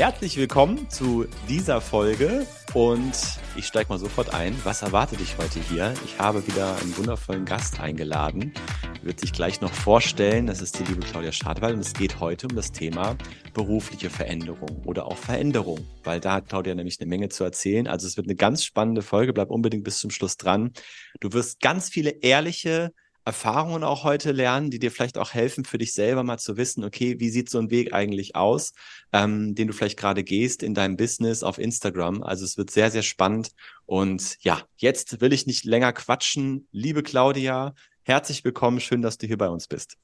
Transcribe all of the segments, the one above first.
Herzlich willkommen zu dieser Folge und ich steige mal sofort ein. Was erwartet dich heute hier? Ich habe wieder einen wundervollen Gast eingeladen. Wird sich gleich noch vorstellen. Das ist die liebe Claudia Schadwald und es geht heute um das Thema berufliche Veränderung oder auch Veränderung, weil da hat Claudia nämlich eine Menge zu erzählen. Also es wird eine ganz spannende Folge. Bleib unbedingt bis zum Schluss dran. Du wirst ganz viele ehrliche Erfahrungen auch heute lernen, die dir vielleicht auch helfen, für dich selber mal zu wissen, okay, wie sieht so ein Weg eigentlich aus, ähm, den du vielleicht gerade gehst in deinem Business auf Instagram. Also es wird sehr, sehr spannend. Und ja, jetzt will ich nicht länger quatschen. Liebe Claudia, herzlich willkommen. Schön, dass du hier bei uns bist.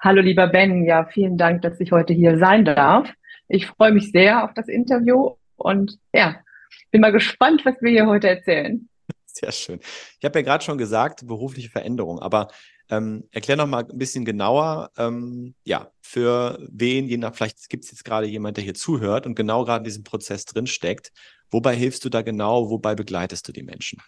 Hallo, lieber Ben. Ja, vielen Dank, dass ich heute hier sein darf. Ich freue mich sehr auf das Interview und ja, bin mal gespannt, was wir hier heute erzählen. Sehr schön. Ich habe ja gerade schon gesagt, berufliche Veränderung, aber ähm, erklär noch mal ein bisschen genauer, ähm, ja, für wen, je nach, vielleicht gibt es jetzt gerade jemand, der hier zuhört und genau gerade in diesem Prozess drin steckt. Wobei hilfst du da genau? Wobei begleitest du die Menschen?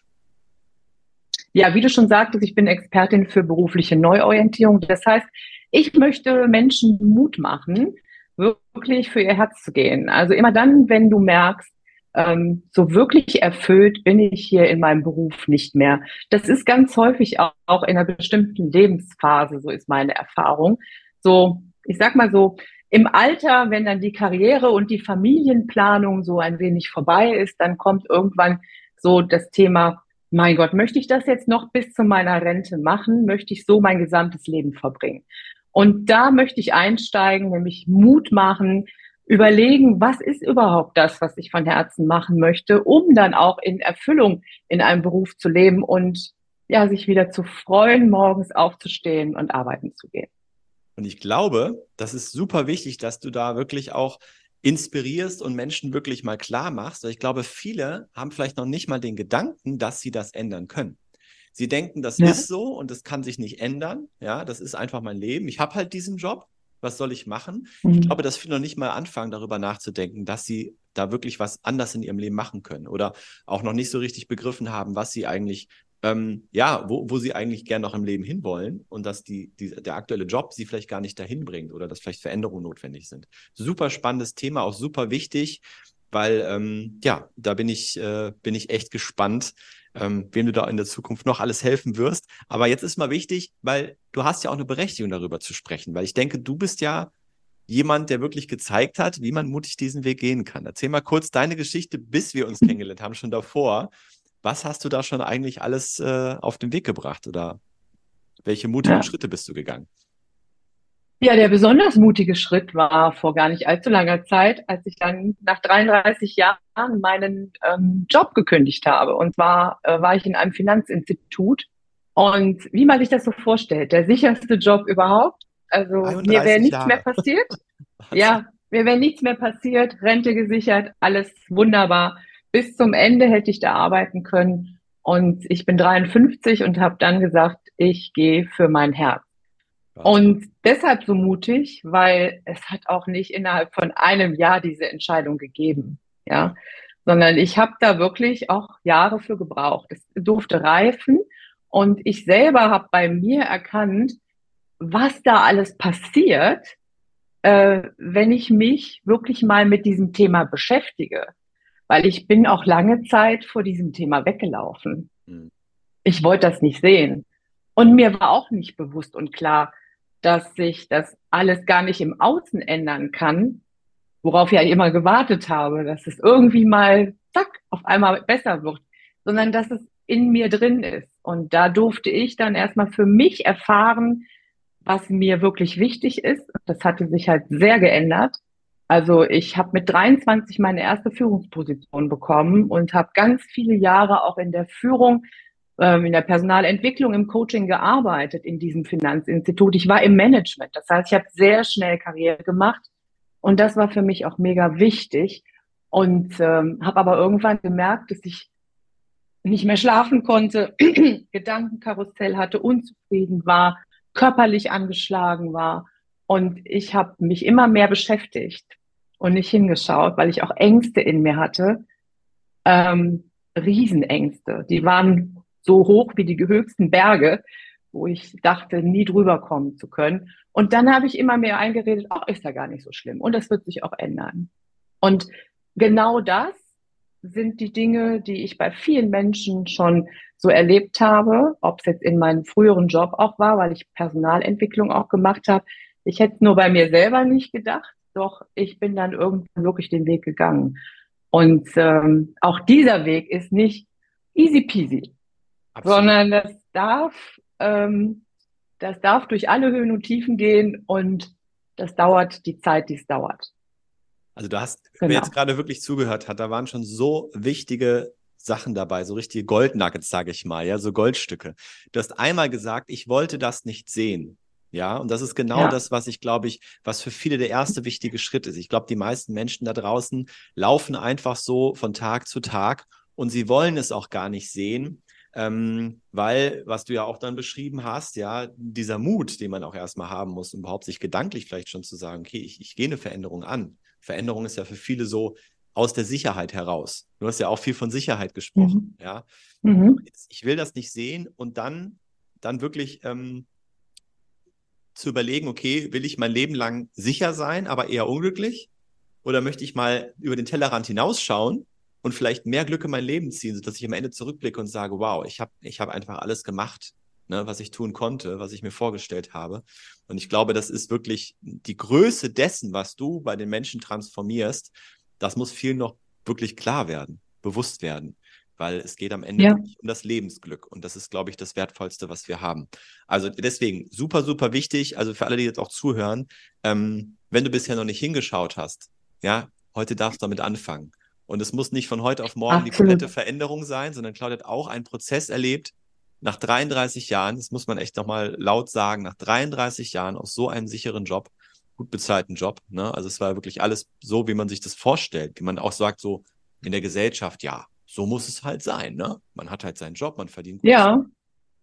Ja, wie du schon sagtest, ich bin Expertin für berufliche Neuorientierung. Das heißt, ich möchte Menschen Mut machen, wirklich für ihr Herz zu gehen. Also immer dann, wenn du merkst, ähm, so wirklich erfüllt bin ich hier in meinem Beruf nicht mehr. Das ist ganz häufig auch, auch in einer bestimmten Lebensphase, so ist meine Erfahrung. So, ich sag mal so, im Alter, wenn dann die Karriere und die Familienplanung so ein wenig vorbei ist, dann kommt irgendwann so das Thema, mein Gott, möchte ich das jetzt noch bis zu meiner Rente machen? Möchte ich so mein gesamtes Leben verbringen? Und da möchte ich einsteigen, nämlich Mut machen, überlegen, was ist überhaupt das, was ich von Herzen machen möchte, um dann auch in Erfüllung in einem Beruf zu leben und ja, sich wieder zu freuen, morgens aufzustehen und arbeiten zu gehen. Und ich glaube, das ist super wichtig, dass du da wirklich auch inspirierst und Menschen wirklich mal klar machst. Weil ich glaube, viele haben vielleicht noch nicht mal den Gedanken, dass sie das ändern können. Sie denken, das ja. ist so und das kann sich nicht ändern. Ja, das ist einfach mein Leben. Ich habe halt diesen Job was soll ich machen? Mhm. Ich glaube, dass viele noch nicht mal anfangen, darüber nachzudenken, dass sie da wirklich was anders in ihrem Leben machen können oder auch noch nicht so richtig begriffen haben, was sie eigentlich, ähm, ja, wo, wo sie eigentlich gern noch im Leben hinwollen und dass die, die, der aktuelle Job sie vielleicht gar nicht dahin bringt oder dass vielleicht Veränderungen notwendig sind. Super spannendes Thema, auch super wichtig, weil ähm, ja, da bin ich, äh, bin ich echt gespannt, ähm, wem du da in der Zukunft noch alles helfen wirst. Aber jetzt ist mal wichtig, weil du hast ja auch eine Berechtigung darüber zu sprechen, weil ich denke, du bist ja jemand, der wirklich gezeigt hat, wie man mutig diesen Weg gehen kann. Erzähl mal kurz deine Geschichte, bis wir uns kennengelernt haben, schon davor. Was hast du da schon eigentlich alles äh, auf den Weg gebracht oder welche mutigen ja. Schritte bist du gegangen? Ja, der besonders mutige Schritt war vor gar nicht allzu langer Zeit, als ich dann nach 33 Jahren meinen ähm, Job gekündigt habe. Und zwar äh, war ich in einem Finanzinstitut. Und wie man sich das so vorstellt, der sicherste Job überhaupt. Also mir wäre nichts Jahre. mehr passiert. ja, mir wäre nichts mehr passiert, Rente gesichert, alles wunderbar. Bis zum Ende hätte ich da arbeiten können. Und ich bin 53 und habe dann gesagt, ich gehe für mein Herz. Und deshalb so mutig, weil es hat auch nicht innerhalb von einem Jahr diese Entscheidung gegeben, ja, sondern ich habe da wirklich auch Jahre für gebraucht. Es durfte reifen und ich selber habe bei mir erkannt, was da alles passiert, äh, wenn ich mich wirklich mal mit diesem Thema beschäftige, weil ich bin auch lange Zeit vor diesem Thema weggelaufen. Mhm. Ich wollte das nicht sehen. Und mir war auch nicht bewusst und klar, dass sich das alles gar nicht im Außen ändern kann, worauf ich ja immer gewartet habe, dass es irgendwie mal, zack, auf einmal besser wird, sondern dass es in mir drin ist. Und da durfte ich dann erstmal für mich erfahren, was mir wirklich wichtig ist. Das hatte sich halt sehr geändert. Also ich habe mit 23 meine erste Führungsposition bekommen und habe ganz viele Jahre auch in der Führung in der Personalentwicklung, im Coaching gearbeitet in diesem Finanzinstitut. Ich war im Management. Das heißt, ich habe sehr schnell Karriere gemacht und das war für mich auch mega wichtig und ähm, habe aber irgendwann gemerkt, dass ich nicht mehr schlafen konnte, Gedankenkarussell hatte, unzufrieden war, körperlich angeschlagen war. Und ich habe mich immer mehr beschäftigt und nicht hingeschaut, weil ich auch Ängste in mir hatte. Ähm, Riesenängste. Die waren so hoch wie die höchsten Berge, wo ich dachte, nie drüber kommen zu können. Und dann habe ich immer mehr eingeredet, ach, ist ja gar nicht so schlimm. Und das wird sich auch ändern. Und genau das sind die Dinge, die ich bei vielen Menschen schon so erlebt habe, ob es jetzt in meinem früheren Job auch war, weil ich Personalentwicklung auch gemacht habe. Ich hätte es nur bei mir selber nicht gedacht, doch ich bin dann irgendwann wirklich den Weg gegangen. Und ähm, auch dieser Weg ist nicht easy peasy, Absolut. sondern das darf, ähm, das darf durch alle Höhen und Tiefen gehen und das dauert die Zeit, die es dauert. Also du hast, genau. wer jetzt gerade wirklich zugehört hat, da waren schon so wichtige Sachen dabei, so richtige Goldnuggets, sage ich mal, ja, so Goldstücke. Du hast einmal gesagt, ich wollte das nicht sehen. Ja, und das ist genau ja. das, was ich glaube ich, was für viele der erste wichtige Schritt ist. Ich glaube, die meisten Menschen da draußen laufen einfach so von Tag zu Tag und sie wollen es auch gar nicht sehen, ähm, weil, was du ja auch dann beschrieben hast, ja, dieser Mut, den man auch erstmal haben muss, um überhaupt sich gedanklich vielleicht schon zu sagen, okay, ich, ich gehe eine Veränderung an. Veränderung ist ja für viele so aus der Sicherheit heraus. Du hast ja auch viel von Sicherheit gesprochen, mhm. ja. Mhm. Ich will das nicht sehen und dann, dann wirklich ähm, zu überlegen, okay, will ich mein Leben lang sicher sein, aber eher unglücklich? Oder möchte ich mal über den Tellerrand hinausschauen und vielleicht mehr Glück in mein Leben ziehen, sodass ich am Ende zurückblicke und sage, wow, ich habe ich hab einfach alles gemacht, ne, was ich tun konnte, was ich mir vorgestellt habe. Und ich glaube, das ist wirklich die Größe dessen, was du bei den Menschen transformierst. Das muss viel noch wirklich klar werden, bewusst werden, weil es geht am Ende ja. um das Lebensglück. Und das ist, glaube ich, das Wertvollste, was wir haben. Also deswegen super, super wichtig. Also für alle, die jetzt auch zuhören, ähm, wenn du bisher noch nicht hingeschaut hast, ja, heute darfst du damit anfangen. Und es muss nicht von heute auf morgen Absolut. die komplette Veränderung sein, sondern Claudia hat auch einen Prozess erlebt, nach 33 Jahren, das muss man echt nochmal laut sagen, nach 33 Jahren aus so einem sicheren Job, gut bezahlten Job, ne? Also es war wirklich alles so, wie man sich das vorstellt, wie man auch sagt, so in der Gesellschaft, ja, so muss es halt sein, ne? Man hat halt seinen Job, man verdient gut. Ja.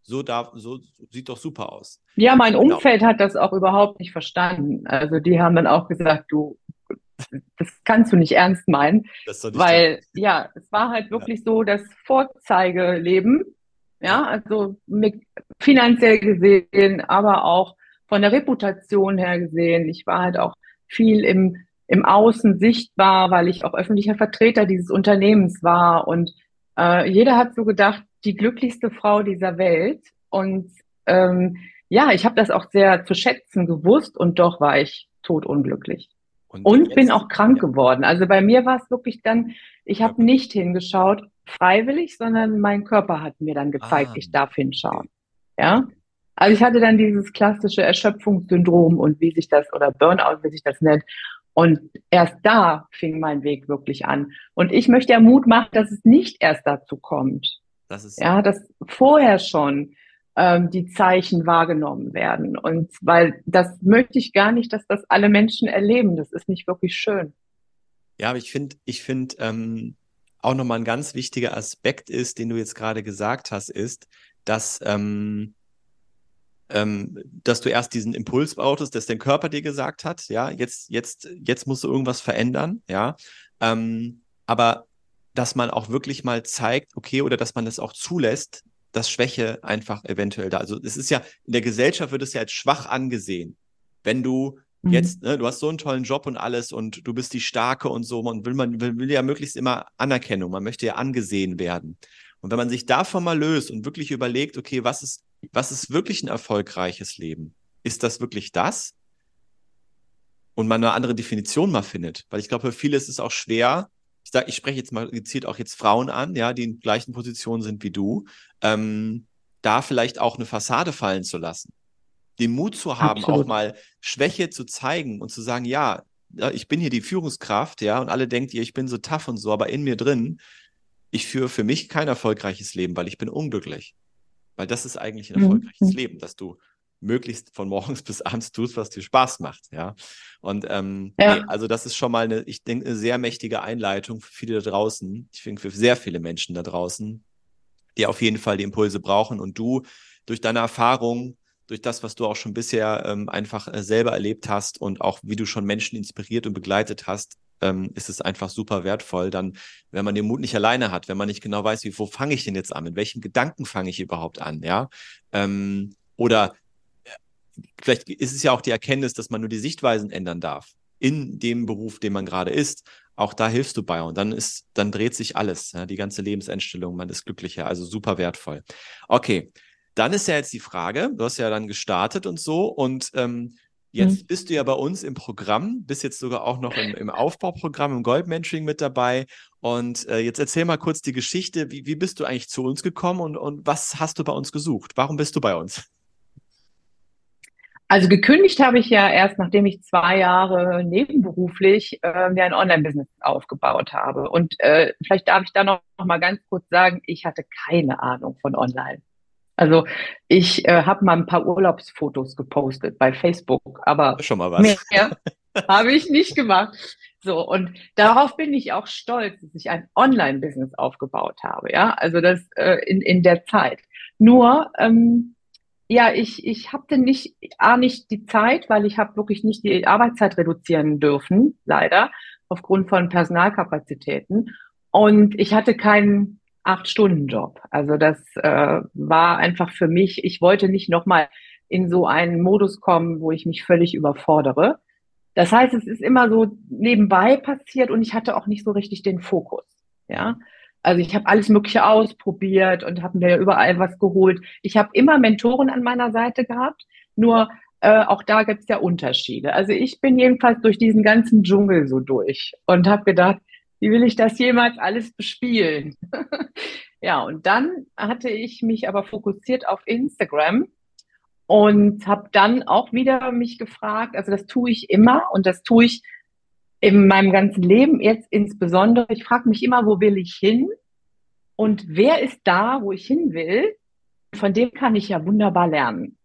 So darf, so sieht doch super aus. Ja, mein genau. Umfeld hat das auch überhaupt nicht verstanden. Also die haben dann auch gesagt, du, das kannst du nicht ernst meinen. weil, ja, es war halt wirklich ja. so das Vorzeigeleben ja, also mit, finanziell gesehen, aber auch von der Reputation her gesehen. Ich war halt auch viel im, im Außen sichtbar, weil ich auch öffentlicher Vertreter dieses Unternehmens war. Und äh, jeder hat so gedacht, die glücklichste Frau dieser Welt. Und ähm, ja, ich habe das auch sehr zu schätzen gewusst und doch war ich totunglücklich. Und, und bin auch krank ja. geworden. Also bei mir war es wirklich dann, ich habe nicht hingeschaut, freiwillig, sondern mein Körper hat mir dann gezeigt, ah. ich darf hinschauen. Ja. Also ich hatte dann dieses klassische Erschöpfungssyndrom und wie sich das, oder Burnout, wie sich das nennt. Und erst da fing mein Weg wirklich an. Und ich möchte ja Mut machen, dass es nicht erst dazu kommt. Das ist ja, dass vorher schon ähm, die Zeichen wahrgenommen werden. Und weil das möchte ich gar nicht, dass das alle Menschen erleben. Das ist nicht wirklich schön. Ja, aber ich finde, ich finde, ähm, auch nochmal ein ganz wichtiger Aspekt ist, den du jetzt gerade gesagt hast, ist, dass, ähm, ähm, dass du erst diesen Impuls brauchtest, dass dein Körper dir gesagt hat, ja, jetzt, jetzt, jetzt musst du irgendwas verändern, ja. Ähm, aber dass man auch wirklich mal zeigt, okay, oder dass man das auch zulässt, dass Schwäche einfach eventuell da. Also es ist ja, in der Gesellschaft wird es ja als schwach angesehen, wenn du Mhm. Jetzt, ne, du hast so einen tollen Job und alles und du bist die Starke und so. Man will, man will, will ja möglichst immer Anerkennung. Man möchte ja angesehen werden. Und wenn man sich davon mal löst und wirklich überlegt, okay, was ist, was ist wirklich ein erfolgreiches Leben? Ist das wirklich das? Und man eine andere Definition mal findet. Weil ich glaube, für viele ist es auch schwer. Ich sage, ich spreche jetzt mal gezielt auch jetzt Frauen an, ja, die in gleichen Positionen sind wie du, ähm, da vielleicht auch eine Fassade fallen zu lassen den Mut zu haben, Absolut. auch mal Schwäche zu zeigen und zu sagen, ja, ich bin hier die Führungskraft, ja, und alle denkt ihr, ich bin so tough und so, aber in mir drin, ich führe für mich kein erfolgreiches Leben, weil ich bin unglücklich. Weil das ist eigentlich ein mhm. erfolgreiches mhm. Leben, dass du möglichst von morgens bis abends tust, was dir Spaß macht, ja. Und ähm, ja. Nee, also das ist schon mal eine, ich denke, eine sehr mächtige Einleitung für viele da draußen. Ich finde für sehr viele Menschen da draußen, die auf jeden Fall die Impulse brauchen und du durch deine Erfahrung, durch das, was du auch schon bisher ähm, einfach äh, selber erlebt hast und auch wie du schon Menschen inspiriert und begleitet hast, ähm, ist es einfach super wertvoll. Dann, wenn man den Mut nicht alleine hat, wenn man nicht genau weiß, wie, wo fange ich denn jetzt an, mit welchen Gedanken fange ich überhaupt an, ja? Ähm, oder vielleicht ist es ja auch die Erkenntnis, dass man nur die Sichtweisen ändern darf in dem Beruf, den man gerade ist. Auch da hilfst du bei und dann ist, dann dreht sich alles, ja, die ganze Lebenseinstellung, man ist glücklicher, also super wertvoll. Okay, dann ist ja jetzt die Frage, du hast ja dann gestartet und so und ähm, jetzt mhm. bist du ja bei uns im Programm, bist jetzt sogar auch noch im, im Aufbauprogramm, im Goldmentoring mit dabei und äh, jetzt erzähl mal kurz die Geschichte, wie, wie bist du eigentlich zu uns gekommen und, und was hast du bei uns gesucht? Warum bist du bei uns? Also gekündigt habe ich ja erst, nachdem ich zwei Jahre nebenberuflich äh, mir ein Online-Business aufgebaut habe. Und äh, vielleicht darf ich da noch, noch mal ganz kurz sagen, ich hatte keine Ahnung von Online. Also ich äh, habe mal ein paar Urlaubsfotos gepostet bei Facebook, aber schon mal was. mehr habe ich nicht gemacht. So und darauf bin ich auch stolz, dass ich ein Online-Business aufgebaut habe. Ja, also das äh, in in der Zeit. Nur ähm, ja, ich ich habe nicht a nicht die Zeit, weil ich habe wirklich nicht die Arbeitszeit reduzieren dürfen, leider aufgrund von Personalkapazitäten. Und ich hatte keinen Acht-Stunden-Job. Also das äh, war einfach für mich, ich wollte nicht nochmal in so einen Modus kommen, wo ich mich völlig überfordere. Das heißt, es ist immer so nebenbei passiert und ich hatte auch nicht so richtig den Fokus. Ja, also ich habe alles Mögliche ausprobiert und habe mir überall was geholt. Ich habe immer Mentoren an meiner Seite gehabt, nur äh, auch da gibt es ja Unterschiede. Also ich bin jedenfalls durch diesen ganzen Dschungel so durch und habe gedacht, wie will ich das jemals alles bespielen? ja, und dann hatte ich mich aber fokussiert auf Instagram und habe dann auch wieder mich gefragt, also das tue ich immer und das tue ich in meinem ganzen Leben jetzt insbesondere. Ich frage mich immer, wo will ich hin und wer ist da, wo ich hin will? Von dem kann ich ja wunderbar lernen.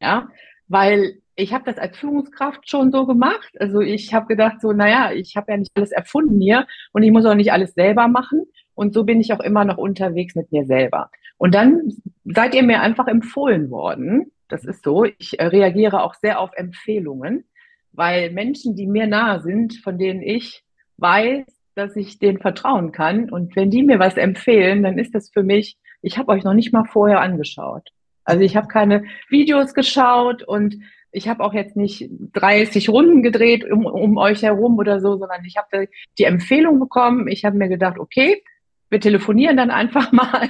Ja, weil ich habe das als Führungskraft schon so gemacht. Also ich habe gedacht, so, naja, ich habe ja nicht alles erfunden hier und ich muss auch nicht alles selber machen. Und so bin ich auch immer noch unterwegs mit mir selber. Und dann seid ihr mir einfach empfohlen worden. Das ist so. Ich äh, reagiere auch sehr auf Empfehlungen, weil Menschen, die mir nahe sind, von denen ich weiß, dass ich denen vertrauen kann. Und wenn die mir was empfehlen, dann ist das für mich, ich habe euch noch nicht mal vorher angeschaut. Also ich habe keine Videos geschaut und ich habe auch jetzt nicht 30 Runden gedreht um, um euch herum oder so, sondern ich habe die Empfehlung bekommen. Ich habe mir gedacht, okay, wir telefonieren dann einfach mal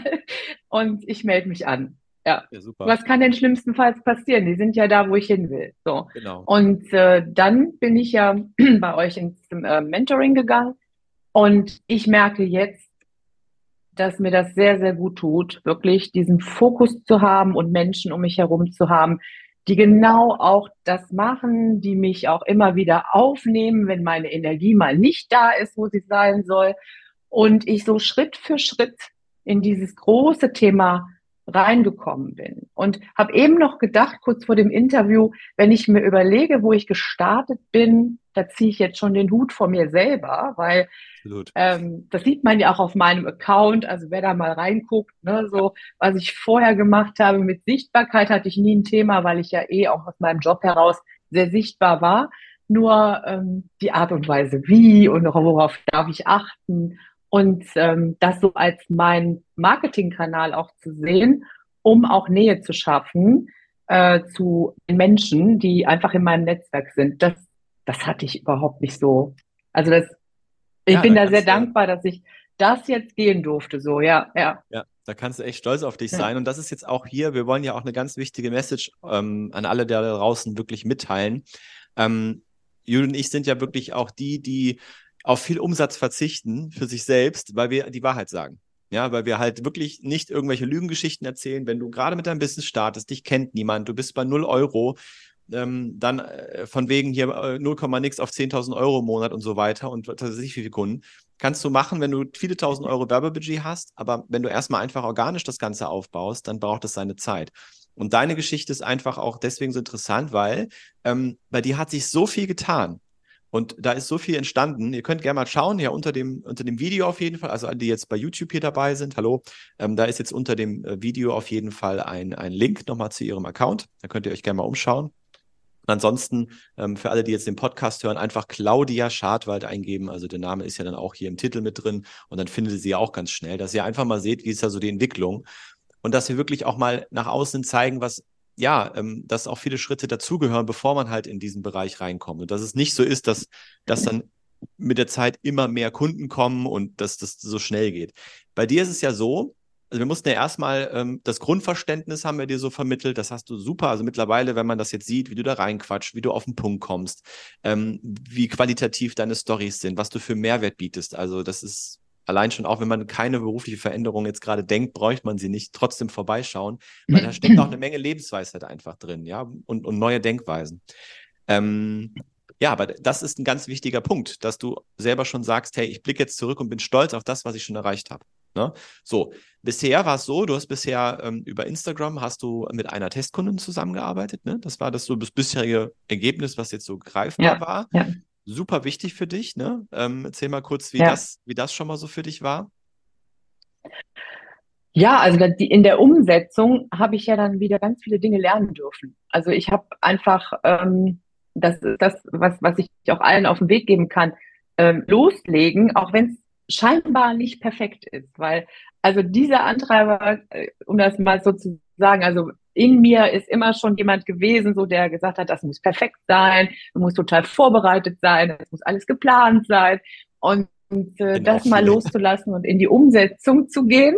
und ich melde mich an. Ja. ja Was kann denn schlimmstenfalls passieren? Die sind ja da, wo ich hin will. So. Genau. Und äh, dann bin ich ja bei euch ins äh, Mentoring gegangen und ich merke jetzt, dass mir das sehr, sehr gut tut, wirklich diesen Fokus zu haben und Menschen um mich herum zu haben, die genau auch das machen, die mich auch immer wieder aufnehmen, wenn meine Energie mal nicht da ist, wo sie sein soll. Und ich so Schritt für Schritt in dieses große Thema reingekommen bin. Und habe eben noch gedacht, kurz vor dem Interview, wenn ich mir überlege, wo ich gestartet bin, da ziehe ich jetzt schon den Hut vor mir selber, weil ähm, das sieht man ja auch auf meinem Account. Also wer da mal reinguckt, ne, so was ich vorher gemacht habe mit Sichtbarkeit hatte ich nie ein Thema, weil ich ja eh auch aus meinem Job heraus sehr sichtbar war. Nur ähm, die Art und Weise, wie und worauf darf ich achten und ähm, das so als mein Marketingkanal auch zu sehen, um auch Nähe zu schaffen äh, zu den Menschen, die einfach in meinem Netzwerk sind. Das, das hatte ich überhaupt nicht so. Also das, ich ja, bin da, sehr dankbar, dass ich das jetzt gehen durfte. So, ja, ja. Ja, da kannst du echt stolz auf dich ja. sein. Und das ist jetzt auch hier, wir wollen ja auch eine ganz wichtige Message ähm, an alle da draußen wirklich mitteilen. Ähm, Judith und ich sind ja wirklich auch die, die auf viel Umsatz verzichten für sich selbst, weil wir die Wahrheit sagen. Ja, weil wir halt wirklich nicht irgendwelche Lügengeschichten erzählen. Wenn du gerade mit deinem Business startest, dich kennt niemand, du bist bei 0 Euro, ähm, dann äh, von wegen hier äh, 0, nix auf 10.000 Euro im Monat und so weiter und was weiß ich, wie viele Kunden. Kannst du machen, wenn du viele tausend Euro Werbebudget hast, aber wenn du erstmal einfach organisch das Ganze aufbaust, dann braucht es seine Zeit. Und deine Geschichte ist einfach auch deswegen so interessant, weil ähm, bei dir hat sich so viel getan. Und da ist so viel entstanden. Ihr könnt gerne mal schauen, ja, unter dem, unter dem Video auf jeden Fall, also alle, die jetzt bei YouTube hier dabei sind, hallo, ähm, da ist jetzt unter dem äh, Video auf jeden Fall ein, ein Link nochmal zu ihrem Account. Da könnt ihr euch gerne mal umschauen. Ansonsten, ähm, für alle, die jetzt den Podcast hören, einfach Claudia Schadwald eingeben. Also der Name ist ja dann auch hier im Titel mit drin und dann findet ihr sie auch ganz schnell, dass ihr einfach mal seht, wie ist da so die Entwicklung und dass wir wirklich auch mal nach außen zeigen, was ja, ähm, dass auch viele Schritte dazugehören, bevor man halt in diesen Bereich reinkommt. Und dass es nicht so ist, dass, dass dann mit der Zeit immer mehr Kunden kommen und dass das so schnell geht. Bei dir ist es ja so, also wir mussten ja erstmal ähm, das Grundverständnis haben wir dir so vermittelt. Das hast du super. Also mittlerweile, wenn man das jetzt sieht, wie du da reinquatscht, wie du auf den Punkt kommst, ähm, wie qualitativ deine Stories sind, was du für Mehrwert bietest. Also das ist allein schon auch, wenn man keine berufliche Veränderung jetzt gerade denkt, bräuchte man sie nicht trotzdem vorbeischauen, weil da steckt auch eine Menge Lebensweisheit einfach drin, ja, und, und neue Denkweisen. Ähm, ja, aber das ist ein ganz wichtiger Punkt, dass du selber schon sagst, hey, ich blicke jetzt zurück und bin stolz auf das, was ich schon erreicht habe. Ne? So, bisher war es so, du hast bisher ähm, über Instagram hast du mit einer Testkundin zusammengearbeitet. Ne? Das war das so das bisherige Ergebnis, was jetzt so greifbar ja, war. Ja. Super wichtig für dich. Ne? Ähm, erzähl mal kurz, wie, ja. das, wie das schon mal so für dich war. Ja, also in der Umsetzung habe ich ja dann wieder ganz viele Dinge lernen dürfen. Also ich habe einfach ähm, das, das was, was ich auch allen auf den Weg geben kann, ähm, loslegen, auch wenn es scheinbar nicht perfekt ist, weil also dieser Antreiber, äh, um das mal so zu sagen, also in mir ist immer schon jemand gewesen, so der gesagt hat, das muss perfekt sein, du musst total vorbereitet sein, das muss alles geplant sein und, und äh, das mal loszulassen und in die Umsetzung zu gehen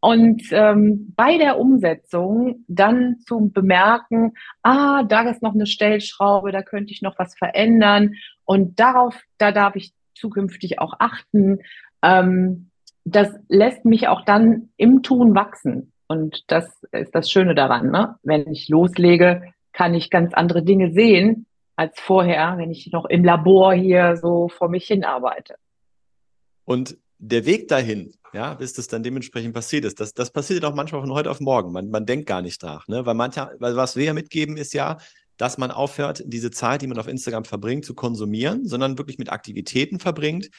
und ähm, bei der Umsetzung dann zu bemerken, ah, da ist noch eine Stellschraube, da könnte ich noch was verändern und darauf, da darf ich zukünftig auch achten ähm, das lässt mich auch dann im Tun wachsen. Und das ist das Schöne daran. Ne? Wenn ich loslege, kann ich ganz andere Dinge sehen als vorher, wenn ich noch im Labor hier so vor mich hin arbeite. Und der Weg dahin, ja, bis das dann dementsprechend passiert ist, das, das passiert auch manchmal von heute auf morgen. Man, man denkt gar nicht nach, ne? Weil mancher, weil was wir ja mitgeben, ist ja, dass man aufhört, diese Zeit, die man auf Instagram verbringt, zu konsumieren, sondern wirklich mit Aktivitäten verbringt,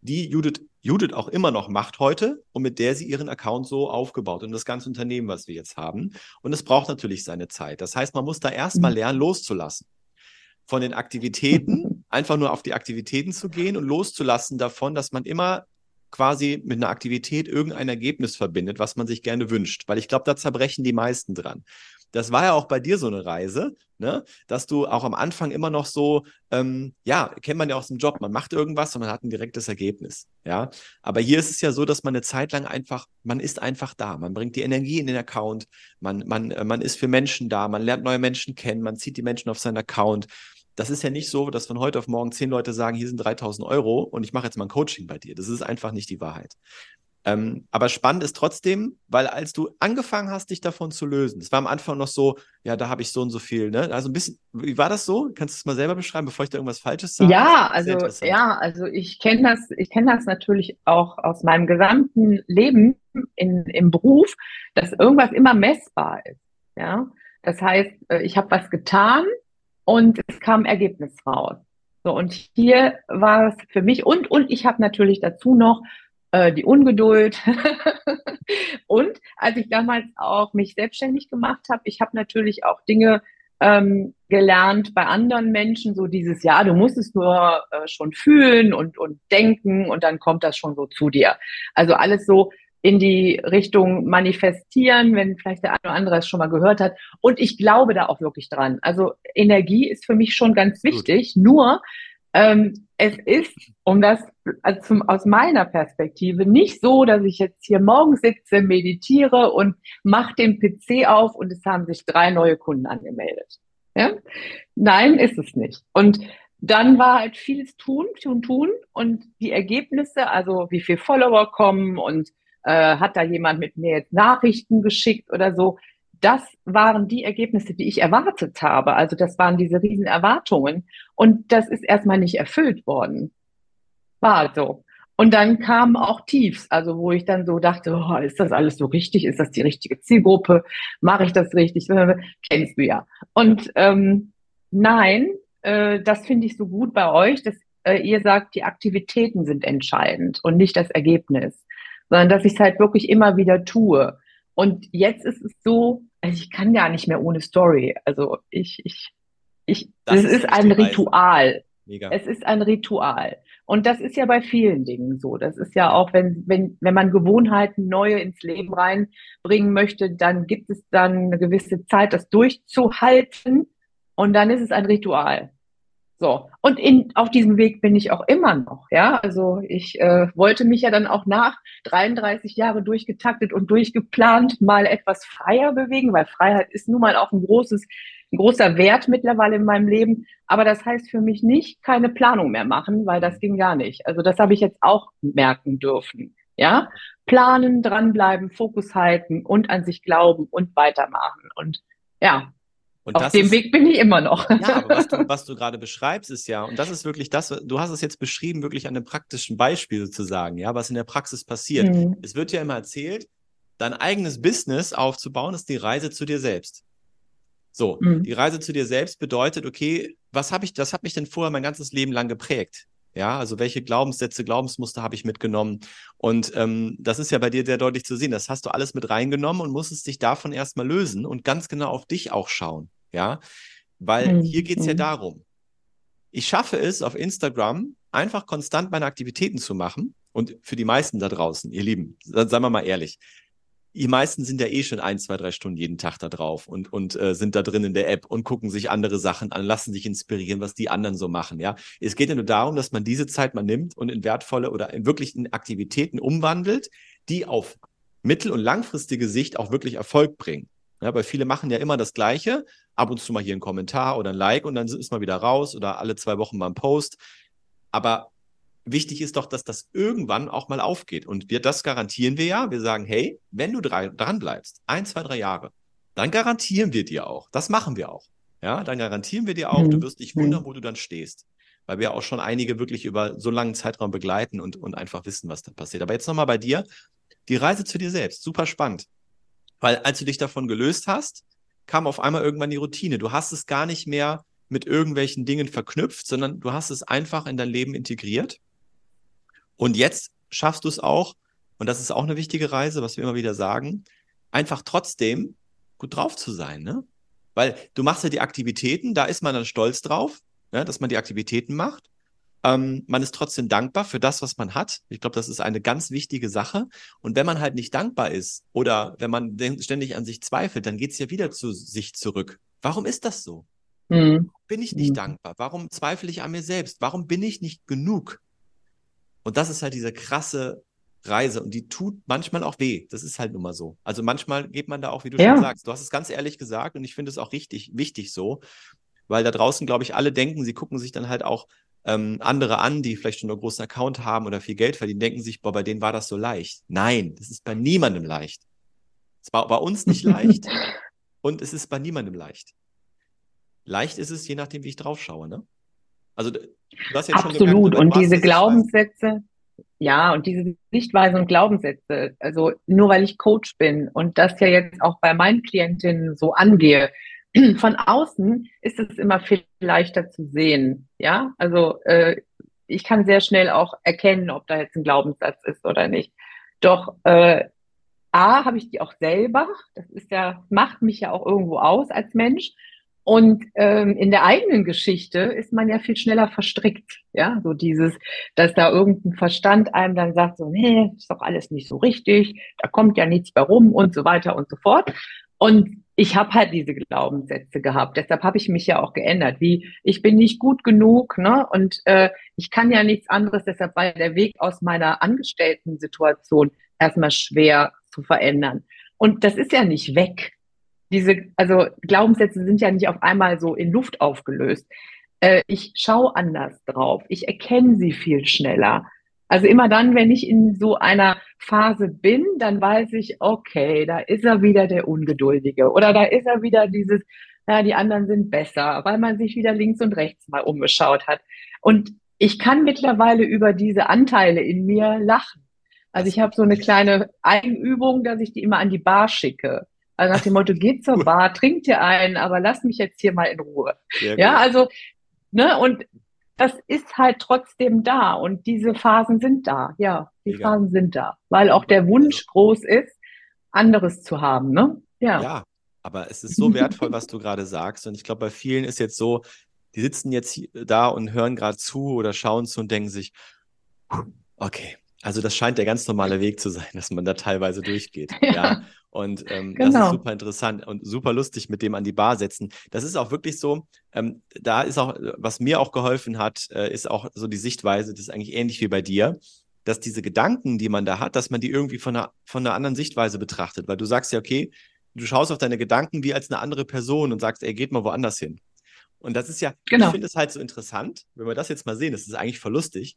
die Judith, Judith auch immer noch macht heute und mit der sie ihren Account so aufgebaut und das ganze Unternehmen, was wir jetzt haben. Und es braucht natürlich seine Zeit. Das heißt, man muss da erstmal mhm. lernen, loszulassen. Von den Aktivitäten, einfach nur auf die Aktivitäten zu gehen und loszulassen davon, dass man immer quasi mit einer Aktivität irgendein Ergebnis verbindet, was man sich gerne wünscht. Weil ich glaube, da zerbrechen die meisten dran das war ja auch bei dir so eine Reise, ne? dass du auch am Anfang immer noch so, ähm, ja, kennt man ja aus dem Job, man macht irgendwas und man hat ein direktes Ergebnis, ja. Aber hier ist es ja so, dass man eine Zeit lang einfach, man ist einfach da, man bringt die Energie in den Account, man, man, äh, man ist für Menschen da, man lernt neue Menschen kennen, man zieht die Menschen auf seinen Account. Das ist ja nicht so, dass von heute auf morgen zehn Leute sagen, hier sind 3000 Euro und ich mache jetzt mal ein Coaching bei dir. Das ist einfach nicht die Wahrheit. Ähm, aber spannend ist trotzdem, weil als du angefangen hast, dich davon zu lösen, es war am Anfang noch so, ja, da habe ich so und so viel, ne? Also ein bisschen, wie war das so? Kannst du es mal selber beschreiben, bevor ich da irgendwas Falsches sage? Ja, also ja, also ich kenne das, ich kenne das natürlich auch aus meinem gesamten Leben in, im Beruf, dass irgendwas immer messbar ist. Ja, das heißt, äh, ich habe was getan und es kam Ergebnis raus. So und hier war es für mich und und ich habe natürlich dazu noch äh, die Ungeduld. und als ich damals auch mich selbstständig gemacht habe, ich habe natürlich auch Dinge ähm, gelernt bei anderen Menschen, so dieses Jahr, du musst es nur äh, schon fühlen und, und denken und dann kommt das schon so zu dir. Also alles so in die Richtung manifestieren, wenn vielleicht der eine oder andere es schon mal gehört hat. Und ich glaube da auch wirklich dran. Also Energie ist für mich schon ganz wichtig. Gut. Nur ähm, es ist, um das also zum, aus meiner Perspektive, nicht so, dass ich jetzt hier morgen sitze, meditiere und mache den PC auf und es haben sich drei neue Kunden angemeldet. Ja? Nein, ist es nicht. Und dann war halt vieles tun, tun, tun und die Ergebnisse, also wie viel Follower kommen und äh, hat da jemand mit mir jetzt Nachrichten geschickt oder so, das waren die Ergebnisse, die ich erwartet habe. Also das waren diese riesen Erwartungen. Und das ist erstmal nicht erfüllt worden. War so. Und dann kamen auch Tiefs, also wo ich dann so dachte, oh, ist das alles so richtig? Ist das die richtige Zielgruppe? Mache ich das richtig? Kennst du ja. Und ähm, nein, äh, das finde ich so gut bei euch, dass äh, ihr sagt, die Aktivitäten sind entscheidend und nicht das Ergebnis, sondern dass ich es halt wirklich immer wieder tue. Und jetzt ist es so, also ich kann gar nicht mehr ohne Story. Also ich, ich, ich, das, das ist, ist ein Ritual. Mega. Es ist ein Ritual. Und das ist ja bei vielen Dingen so. Das ist ja auch, wenn, wenn, wenn man Gewohnheiten neue ins Leben reinbringen möchte, dann gibt es dann eine gewisse Zeit, das durchzuhalten. Und dann ist es ein Ritual. So. Und in, auf diesem Weg bin ich auch immer noch. Ja, also ich äh, wollte mich ja dann auch nach 33 Jahre durchgetaktet und durchgeplant mal etwas freier bewegen, weil Freiheit ist nun mal auch ein großes ein großer Wert mittlerweile in meinem Leben. Aber das heißt für mich nicht keine Planung mehr machen, weil das ging gar nicht. Also das habe ich jetzt auch merken dürfen. Ja, planen, dranbleiben, Fokus halten und an sich glauben und weitermachen. Und ja, und Auf dem ist, Weg bin ich immer noch. Ja, aber was du, was du gerade beschreibst, ist ja, und das ist wirklich das, du hast es jetzt beschrieben, wirklich an einem praktischen Beispiel sozusagen, ja, was in der Praxis passiert. Mhm. Es wird ja immer erzählt, dein eigenes Business aufzubauen, ist die Reise zu dir selbst. So, mhm. die Reise zu dir selbst bedeutet, okay, was habe ich, das hat mich denn vorher mein ganzes Leben lang geprägt? Ja, also welche Glaubenssätze, Glaubensmuster habe ich mitgenommen? Und ähm, das ist ja bei dir sehr deutlich zu sehen. Das hast du alles mit reingenommen und musstest dich davon erstmal lösen und ganz genau auf dich auch schauen. Ja, weil mhm. hier geht es ja mhm. darum. Ich schaffe es auf Instagram einfach konstant meine Aktivitäten zu machen. Und für die meisten da draußen, ihr Lieben, seien wir mal ehrlich, die meisten sind ja eh schon ein, zwei, drei Stunden jeden Tag da drauf und, und äh, sind da drin in der App und gucken sich andere Sachen an, lassen sich inspirieren, was die anderen so machen. Ja, es geht ja nur darum, dass man diese Zeit mal nimmt und in wertvolle oder in wirklichen Aktivitäten umwandelt, die auf mittel- und langfristige Sicht auch wirklich Erfolg bringen. Ja, weil viele machen ja immer das Gleiche, ab und zu mal hier einen Kommentar oder ein Like und dann ist man wieder raus oder alle zwei Wochen mal ein Post. Aber wichtig ist doch, dass das irgendwann auch mal aufgeht. Und wir, das garantieren wir ja. Wir sagen, hey, wenn du dran bleibst, ein, zwei, drei Jahre, dann garantieren wir dir auch. Das machen wir auch. Ja, dann garantieren wir dir auch, mhm. du wirst dich wundern, wo du dann stehst. Weil wir auch schon einige wirklich über so langen Zeitraum begleiten und, und einfach wissen, was da passiert. Aber jetzt nochmal bei dir. Die Reise zu dir selbst. Super spannend. Weil als du dich davon gelöst hast, kam auf einmal irgendwann die Routine. Du hast es gar nicht mehr mit irgendwelchen Dingen verknüpft, sondern du hast es einfach in dein Leben integriert. Und jetzt schaffst du es auch, und das ist auch eine wichtige Reise, was wir immer wieder sagen, einfach trotzdem gut drauf zu sein, ne? Weil du machst ja die Aktivitäten, da ist man dann stolz drauf, ne, dass man die Aktivitäten macht. Ähm, man ist trotzdem dankbar für das, was man hat. Ich glaube, das ist eine ganz wichtige Sache. Und wenn man halt nicht dankbar ist oder wenn man ständig an sich zweifelt, dann geht es ja wieder zu sich zurück. Warum ist das so? Mhm. Bin ich nicht mhm. dankbar? Warum zweifle ich an mir selbst? Warum bin ich nicht genug? Und das ist halt diese krasse Reise und die tut manchmal auch weh. Das ist halt nun mal so. Also manchmal geht man da auch, wie du ja. schon sagst. Du hast es ganz ehrlich gesagt und ich finde es auch richtig wichtig so, weil da draußen, glaube ich, alle denken, sie gucken sich dann halt auch ähm, andere an, die vielleicht schon einen großen Account haben oder viel Geld verdienen, denken sich, boah, bei denen war das so leicht. Nein, das ist bei niemandem leicht. Es war bei uns nicht leicht und es ist bei niemandem leicht. Leicht ist es, je nachdem, wie ich drauf schaue, ne? Also Absolut. Schon und diese Glaubenssätze, ja, und diese Sichtweise und Glaubenssätze, also nur weil ich Coach bin und das ja jetzt auch bei meinen Klientinnen so angehe, von außen ist es immer viel leichter zu sehen. Ja, also äh, ich kann sehr schnell auch erkennen, ob da jetzt ein Glaubenssatz ist oder nicht. Doch äh, A, habe ich die auch selber. Das ist ja, macht mich ja auch irgendwo aus als Mensch. Und ähm, in der eigenen Geschichte ist man ja viel schneller verstrickt. Ja, so dieses, dass da irgendein Verstand einem dann sagt, so, nee, ist doch alles nicht so richtig, da kommt ja nichts mehr rum und so weiter und so fort. Und ich habe halt diese Glaubenssätze gehabt. Deshalb habe ich mich ja auch geändert. Wie ich bin nicht gut genug, ne? Und äh, ich kann ja nichts anderes. Deshalb war der Weg aus meiner Angestellten-Situation erstmal schwer zu verändern. Und das ist ja nicht weg diese, also Glaubenssätze sind ja nicht auf einmal so in Luft aufgelöst. Äh, ich schaue anders drauf. Ich erkenne sie viel schneller. Also immer dann, wenn ich in so einer Phase bin, dann weiß ich, okay, da ist er wieder der Ungeduldige oder da ist er wieder dieses, ja, die anderen sind besser, weil man sich wieder links und rechts mal umgeschaut hat. Und ich kann mittlerweile über diese Anteile in mir lachen. Also ich habe so eine kleine Eigenübung, dass ich die immer an die Bar schicke. Also nach dem Motto, geht zur Bar, trinkt dir einen, aber lass mich jetzt hier mal in Ruhe. Ja, also, ne, und das ist halt trotzdem da und diese Phasen sind da. Ja, die Mega. Phasen sind da, weil auch der Wunsch also groß ist, anderes zu haben, ne? Ja. Ja, aber es ist so wertvoll, was du gerade sagst und ich glaube, bei vielen ist jetzt so, die sitzen jetzt da und hören gerade zu oder schauen zu und denken sich, okay, also das scheint der ganz normale Weg zu sein, dass man da teilweise durchgeht. Ja. ja. Und ähm, genau. das ist genau. super interessant und super lustig mit dem an die Bar setzen. Das ist auch wirklich so, ähm, da ist auch, was mir auch geholfen hat, äh, ist auch so die Sichtweise, das ist eigentlich ähnlich wie bei dir, dass diese Gedanken, die man da hat, dass man die irgendwie von einer, von einer anderen Sichtweise betrachtet. Weil du sagst ja, okay, du schaust auf deine Gedanken wie als eine andere Person und sagst, ey, geht mal woanders hin. Und das ist ja, genau. ich finde es halt so interessant, wenn wir das jetzt mal sehen, das ist eigentlich voll lustig.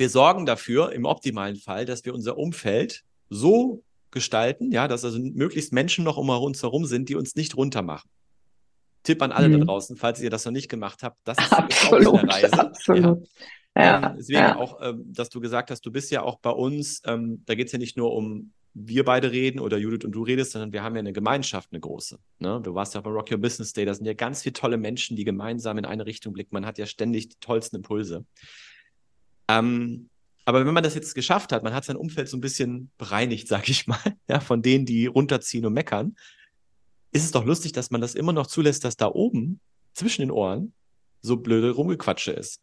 Wir sorgen dafür, im optimalen Fall, dass wir unser Umfeld so gestalten, ja, dass also möglichst Menschen noch um uns herum sind, die uns nicht runtermachen. Tipp an alle mhm. da draußen, falls ihr das noch nicht gemacht habt, das ist, absolut, auch eine Reise. Absolut. Ja. Ja, ähm, deswegen ja. auch, ähm, dass du gesagt hast, du bist ja auch bei uns, ähm, da geht es ja nicht nur um wir beide reden oder Judith und du redest, sondern wir haben ja eine Gemeinschaft, eine große. Ne? Du warst ja beim Rock Your Business Day, da sind ja ganz viele tolle Menschen, die gemeinsam in eine Richtung blicken. Man hat ja ständig die tollsten Impulse. Ähm, aber wenn man das jetzt geschafft hat, man hat sein Umfeld so ein bisschen bereinigt, sag ich mal, ja, von denen, die runterziehen und meckern, ist es doch lustig, dass man das immer noch zulässt, dass da oben zwischen den Ohren so blöde Rumgequatsche ist.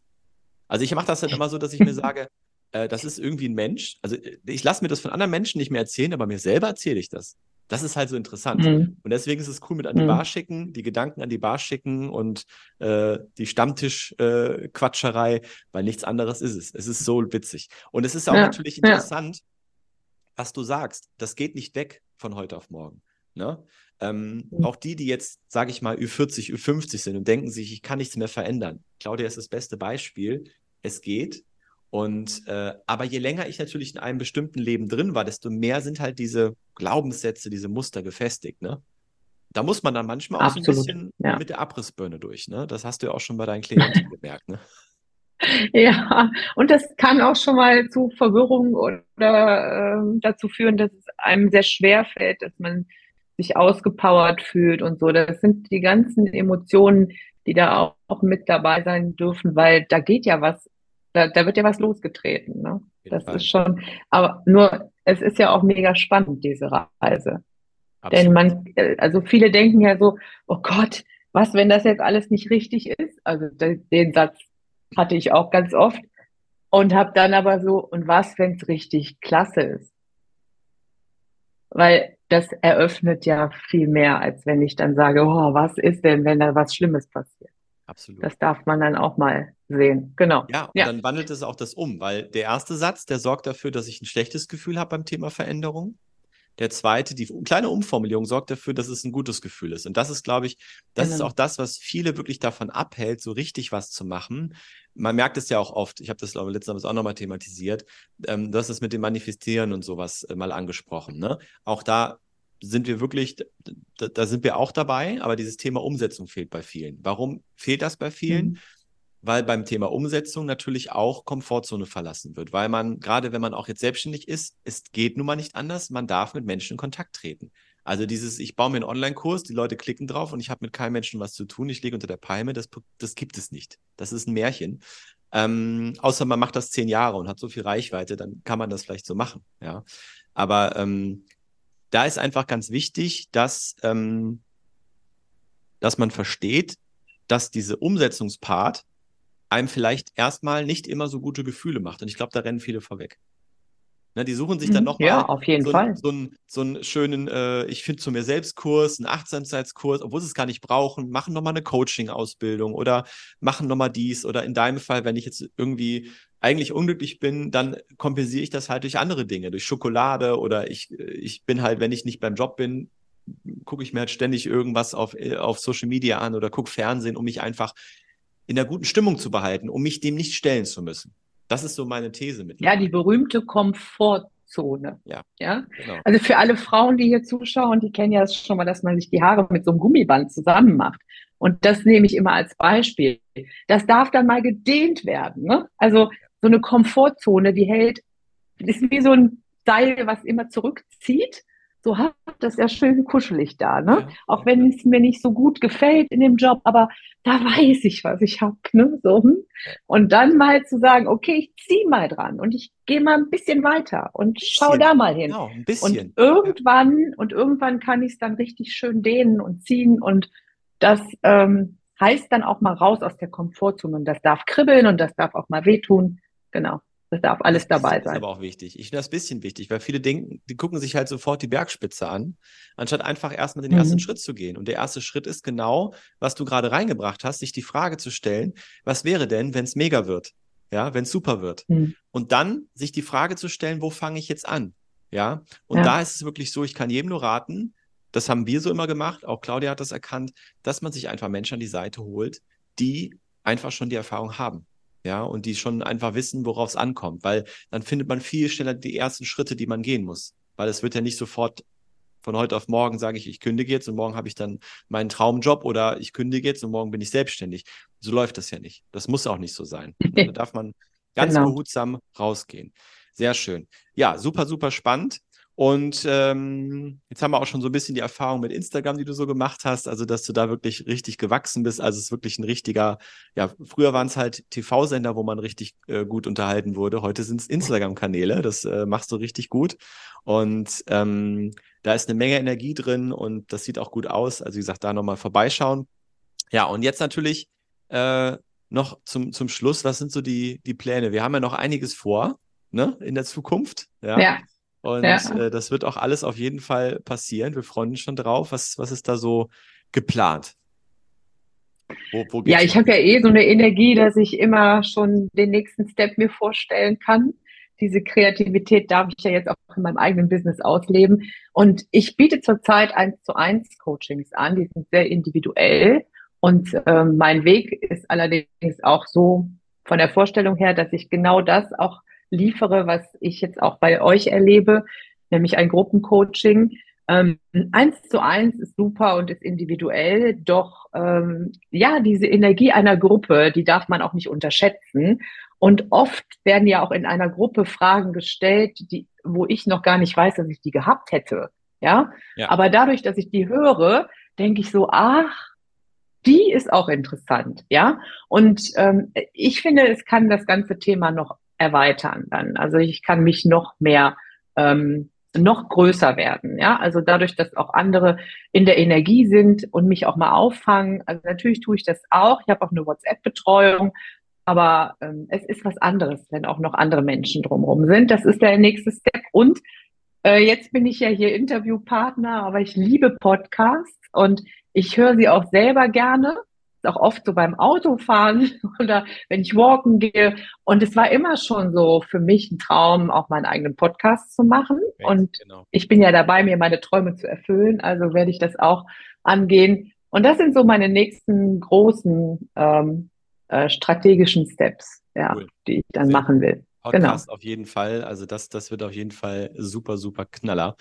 Also ich mache das dann immer so, dass ich mir sage, äh, das ist irgendwie ein Mensch. Also äh, ich lasse mir das von anderen Menschen nicht mehr erzählen, aber mir selber erzähle ich das. Das ist halt so interessant. Mhm. Und deswegen ist es cool mit an die mhm. Bar schicken, die Gedanken an die Bar schicken und äh, die Stammtisch-Quatscherei, äh, weil nichts anderes ist es. Es ist so witzig. Und es ist auch ja. natürlich interessant, ja. was du sagst. Das geht nicht weg von heute auf morgen. Ne? Ähm, mhm. Auch die, die jetzt, sage ich mal, Ü40, Ü50 sind und denken sich, ich kann nichts mehr verändern. Claudia ist das beste Beispiel. Es geht, und äh, aber je länger ich natürlich in einem bestimmten Leben drin war, desto mehr sind halt diese Glaubenssätze, diese Muster gefestigt, ne? Da muss man dann manchmal auch Absolut, so ein bisschen ja. mit der Abrissbirne durch, ne? Das hast du ja auch schon bei deinen Klienten gemerkt, ne? Ja, und das kann auch schon mal zu Verwirrung oder äh, dazu führen, dass es einem sehr schwer fällt, dass man sich ausgepowert fühlt und so. Das sind die ganzen Emotionen, die da auch, auch mit dabei sein dürfen, weil da geht ja was da, da wird ja was losgetreten. Ne? Das Fall. ist schon, aber nur, es ist ja auch mega spannend, diese Reise. Absolut. Denn man, äh, also viele denken ja so, oh Gott, was, wenn das jetzt alles nicht richtig ist? Also den Satz hatte ich auch ganz oft und habe dann aber so, und was, wenn es richtig klasse ist? Weil das eröffnet ja viel mehr, als wenn ich dann sage, oh, was ist denn, wenn da was Schlimmes passiert? Absolut. Das darf man dann auch mal sehen. Genau. Ja, und ja. dann wandelt es auch das um, weil der erste Satz, der sorgt dafür, dass ich ein schlechtes Gefühl habe beim Thema Veränderung. Der zweite, die kleine Umformulierung sorgt dafür, dass es ein gutes Gefühl ist. Und das ist, glaube ich, das genau. ist auch das, was viele wirklich davon abhält, so richtig was zu machen. Man merkt es ja auch oft, ich habe das, glaube ich, letztes Mal auch nochmal thematisiert, ähm, du hast es mit dem Manifestieren und sowas äh, mal angesprochen. Ne? Auch da sind wir wirklich, da, da, sind wir auch dabei, aber dieses Thema Umsetzung fehlt bei vielen. Warum fehlt das bei vielen? Mhm. Weil beim Thema Umsetzung natürlich auch Komfortzone verlassen wird, weil man, gerade wenn man auch jetzt selbstständig ist, es geht nun mal nicht anders, man darf mit Menschen in Kontakt treten. Also dieses, ich baue mir einen Online-Kurs, die Leute klicken drauf und ich habe mit keinem Menschen was zu tun, ich lege unter der Palme, das, das gibt es nicht. Das ist ein Märchen. Ähm, außer man macht das zehn Jahre und hat so viel Reichweite, dann kann man das vielleicht so machen, ja. Aber ähm, da ist einfach ganz wichtig, dass, ähm, dass man versteht, dass diese Umsetzungspart einem vielleicht erstmal nicht immer so gute Gefühle macht. Und ich glaube, da rennen viele vorweg. Ne, die suchen sich dann mhm. nochmal ja, auf jeden so, Fall. so, einen, so einen schönen, äh, ich finde zu mir selbst Kurs, einen Achtsamkeitskurs, obwohl sie es gar nicht brauchen, machen nochmal eine Coaching-Ausbildung oder machen nochmal dies. Oder in deinem Fall, wenn ich jetzt irgendwie eigentlich unglücklich bin, dann kompensiere ich das halt durch andere Dinge, durch Schokolade oder ich, ich bin halt, wenn ich nicht beim Job bin, gucke ich mir halt ständig irgendwas auf, äh, auf Social Media an oder gucke Fernsehen, um mich einfach in einer guten Stimmung zu behalten, um mich dem nicht stellen zu müssen. Das ist so meine These mit. Ja, die berühmte Komfortzone. Ja. ja? Genau. Also für alle Frauen, die hier zuschauen, die kennen ja schon mal, dass man sich die Haare mit so einem Gummiband zusammen macht. Und das nehme ich immer als Beispiel. Das darf dann mal gedehnt werden. Ne? Also so eine Komfortzone, die hält, ist wie so ein Seil, was immer zurückzieht so hat das ja schön kuschelig da, ne? Ja. Auch wenn es mir nicht so gut gefällt in dem Job, aber da weiß ich, was ich habe, ne? So. Hm? Und dann mal zu sagen, okay, ich zieh mal dran und ich gehe mal ein bisschen weiter und schau da mal hin. Genau, ein bisschen. Und irgendwann, und irgendwann kann ich es dann richtig schön dehnen und ziehen und das ähm, heißt dann auch mal raus aus der Komfortzone und das darf kribbeln und das darf auch mal wehtun. Genau. Das darf alles dabei sein. Das ist aber auch wichtig. Ich finde das ein bisschen wichtig, weil viele denken, die gucken sich halt sofort die Bergspitze an, anstatt einfach erstmal den mhm. ersten Schritt zu gehen. Und der erste Schritt ist genau, was du gerade reingebracht hast, sich die Frage zu stellen, was wäre denn, wenn es mega wird? Ja, wenn es super wird. Mhm. Und dann sich die Frage zu stellen, wo fange ich jetzt an? Ja, und ja. da ist es wirklich so, ich kann jedem nur raten, das haben wir so immer gemacht, auch Claudia hat das erkannt, dass man sich einfach Menschen an die Seite holt, die einfach schon die Erfahrung haben ja, und die schon einfach wissen, worauf es ankommt, weil dann findet man viel schneller die ersten Schritte, die man gehen muss, weil es wird ja nicht sofort von heute auf morgen sage ich, ich kündige jetzt und morgen habe ich dann meinen Traumjob oder ich kündige jetzt und morgen bin ich selbstständig. So läuft das ja nicht. Das muss auch nicht so sein. da darf man ganz genau. behutsam rausgehen. Sehr schön. Ja, super, super spannend. Und ähm, jetzt haben wir auch schon so ein bisschen die Erfahrung mit Instagram, die du so gemacht hast, also dass du da wirklich richtig gewachsen bist. Also es ist wirklich ein richtiger, ja, früher waren es halt TV-Sender, wo man richtig äh, gut unterhalten wurde. Heute sind es Instagram-Kanäle. Das äh, machst du richtig gut. Und ähm, da ist eine Menge Energie drin und das sieht auch gut aus. Also wie gesagt, da nochmal vorbeischauen. Ja, und jetzt natürlich äh, noch zum, zum Schluss, was sind so die, die Pläne? Wir haben ja noch einiges vor, ne, in der Zukunft. Ja. ja. Und ja. äh, das wird auch alles auf jeden Fall passieren. Wir freuen uns schon drauf. Was, was ist da so geplant? Wo, wo ja, ich habe ja eh so eine Energie, dass ich immer schon den nächsten Step mir vorstellen kann. Diese Kreativität darf ich ja jetzt auch in meinem eigenen Business ausleben. Und ich biete zurzeit eins zu eins Coachings an. Die sind sehr individuell. Und ähm, mein Weg ist allerdings auch so von der Vorstellung her, dass ich genau das auch liefere, was ich jetzt auch bei euch erlebe, nämlich ein Gruppencoaching. Ähm, eins zu eins ist super und ist individuell, doch ähm, ja, diese Energie einer Gruppe, die darf man auch nicht unterschätzen. Und oft werden ja auch in einer Gruppe Fragen gestellt, die, wo ich noch gar nicht weiß, dass ich die gehabt hätte. Ja? ja. Aber dadurch, dass ich die höre, denke ich so, ach, die ist auch interessant, ja. Und ähm, ich finde, es kann das ganze Thema noch erweitern dann. Also ich kann mich noch mehr, ähm, noch größer werden. Ja, also dadurch, dass auch andere in der Energie sind und mich auch mal auffangen. Also natürlich tue ich das auch. Ich habe auch eine WhatsApp-Betreuung. Aber ähm, es ist was anderes, wenn auch noch andere Menschen drumherum sind. Das ist der nächste Step. Und äh, jetzt bin ich ja hier Interviewpartner, aber ich liebe Podcasts und ich höre sie auch selber gerne auch oft so beim Autofahren oder wenn ich walken gehe. Und es war immer schon so für mich ein Traum, auch meinen eigenen Podcast zu machen. Ja, und genau. ich bin ja dabei, mir meine Träume zu erfüllen. Also werde ich das auch angehen. Und das sind so meine nächsten großen ähm, äh, strategischen Steps, ja, cool. die ich dann Sehr machen will. Podcast genau. auf jeden Fall. Also das, das wird auf jeden Fall super, super Knaller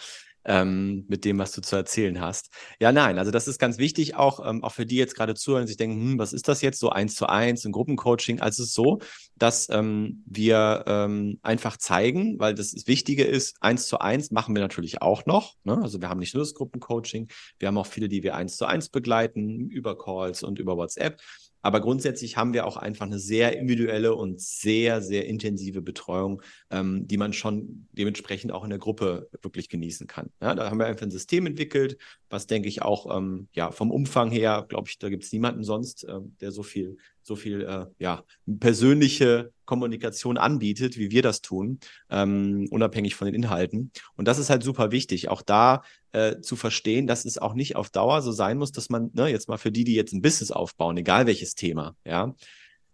ähm, mit dem, was du zu erzählen hast. Ja, nein, also das ist ganz wichtig, auch, ähm, auch für die jetzt gerade zuhören, sich denken, hm, was ist das jetzt so eins zu eins, ein Gruppencoaching? Also es ist so, dass ähm, wir ähm, einfach zeigen, weil das, das Wichtige ist, eins zu eins machen wir natürlich auch noch. Ne? Also wir haben nicht nur das Gruppencoaching, wir haben auch viele, die wir eins zu eins begleiten, über Calls und über WhatsApp. Aber grundsätzlich haben wir auch einfach eine sehr individuelle und sehr, sehr intensive Betreuung, ähm, die man schon dementsprechend auch in der Gruppe wirklich genießen kann. Ja, da haben wir einfach ein System entwickelt, was denke ich auch ähm, ja, vom Umfang her, glaube ich, da gibt es niemanden sonst, äh, der so viel so viel äh, ja, persönliche Kommunikation anbietet, wie wir das tun, ähm, unabhängig von den Inhalten. Und das ist halt super wichtig, auch da äh, zu verstehen, dass es auch nicht auf Dauer so sein muss, dass man, ne, jetzt mal für die, die jetzt ein Business aufbauen, egal welches Thema, ja,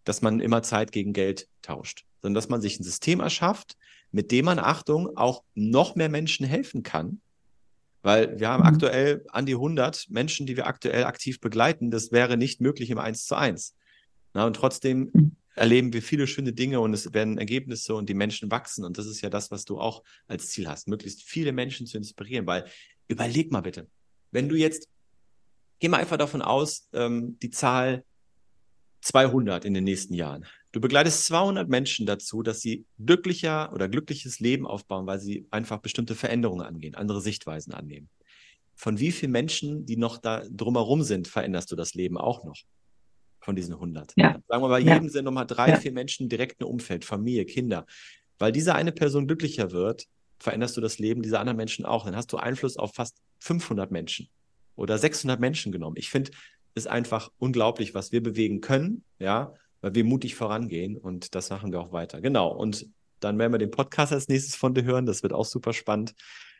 dass man immer Zeit gegen Geld tauscht, sondern dass man sich ein System erschafft, mit dem man, Achtung, auch noch mehr Menschen helfen kann, Weil wir haben mhm. aktuell an die 100 Menschen, die wir aktuell aktiv begleiten. Das wäre nicht möglich im 1 zu 1. Na, und trotzdem mhm. erleben wir viele schöne Dinge und es werden Ergebnisse und die Menschen wachsen. Und das ist ja das, was du auch als Ziel hast, möglichst viele Menschen zu inspirieren. Weil überleg mal bitte, wenn du jetzt, geh mal einfach davon aus, ähm, die Zahl 200 in den nächsten Jahren. Du begleitest 200 Menschen dazu, dass sie glücklicher oder glückliches Leben aufbauen, weil sie einfach bestimmte Veränderungen angehen, andere Sichtweisen annehmen. Von wie vielen Menschen, die noch da drumherum sind, veränderst du das Leben auch noch? Von diesen 100. Ja. Sagen wir bei jedem ja. sind nochmal drei, ja. vier Menschen direkt ein Umfeld, Familie, Kinder. Weil diese eine Person glücklicher wird, veränderst du das Leben dieser anderen Menschen auch. Dann hast du Einfluss auf fast 500 Menschen oder 600 Menschen genommen. Ich finde, es einfach unglaublich, was wir bewegen können, ja, weil wir mutig vorangehen und das machen wir auch weiter. Genau. Und dann werden wir den Podcast als nächstes von dir hören. Das wird auch super spannend.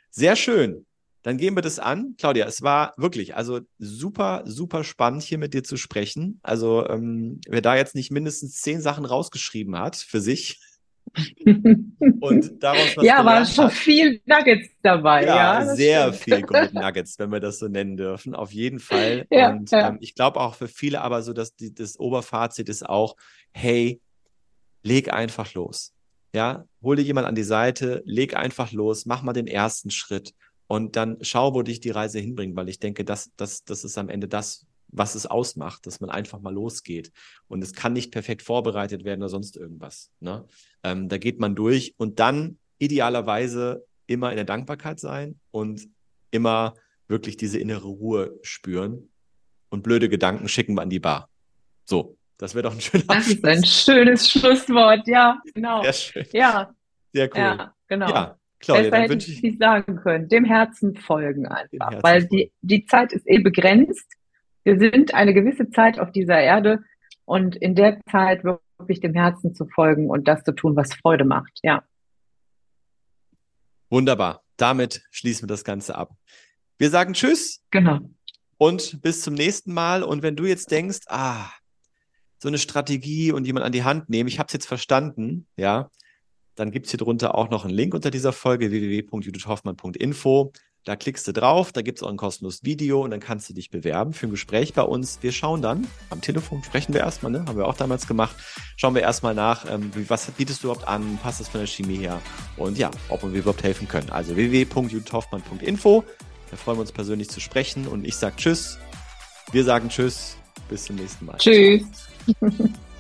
Sehr schön. Dann gehen wir das an. Claudia, es war wirklich, also super, super spannend, hier mit dir zu sprechen. Also, ähm, wer da jetzt nicht mindestens zehn Sachen rausgeschrieben hat für sich, und daraus was Ja, war schon hat. viel Nuggets dabei. Ja, ja sehr stimmt. viel Gold Nuggets, wenn wir das so nennen dürfen. Auf jeden Fall. Ja, und ja. Ähm, ich glaube auch für viele aber so, dass die, das Oberfazit ist auch, hey, leg einfach los. Ja, hol dir jemand an die Seite, leg einfach los, mach mal den ersten Schritt und dann schau, wo dich die Reise hinbringt, weil ich denke, das, das, das ist am Ende das, was es ausmacht, dass man einfach mal losgeht. Und es kann nicht perfekt vorbereitet werden oder sonst irgendwas. Ne? Ähm, da geht man durch und dann idealerweise immer in der Dankbarkeit sein und immer wirklich diese innere Ruhe spüren und blöde Gedanken schicken wir an die Bar. So, das wäre doch ein schöner Das ist ein schönes Schlusswort, ja, genau. Sehr schön. Ja. Sehr cool. Ja, genau. Ja, Claudia, Besser hätte ich nicht sagen können. Dem Herzen folgen einfach. Herzen weil folgen. Die, die Zeit ist eh begrenzt wir sind eine gewisse Zeit auf dieser Erde und in der Zeit wirklich dem Herzen zu folgen und das zu tun, was Freude macht. Ja. Wunderbar. Damit schließen wir das Ganze ab. Wir sagen Tschüss. Genau. Und bis zum nächsten Mal. Und wenn du jetzt denkst, ah, so eine Strategie und jemand an die Hand nehmen, ich habe es jetzt verstanden, ja, dann gibt es hier drunter auch noch einen Link unter dieser Folge www.judithhoffmann.info. Da klickst du drauf, da gibt es auch ein kostenloses Video und dann kannst du dich bewerben für ein Gespräch bei uns. Wir schauen dann, am Telefon sprechen wir erstmal, ne? haben wir auch damals gemacht, schauen wir erstmal nach, ähm, was bietest du überhaupt an, passt das von der Chemie her und ja, ob wir überhaupt helfen können. Also www.juthoffmann.info, da freuen wir uns persönlich zu sprechen und ich sage Tschüss, wir sagen Tschüss, bis zum nächsten Mal. Tschüss.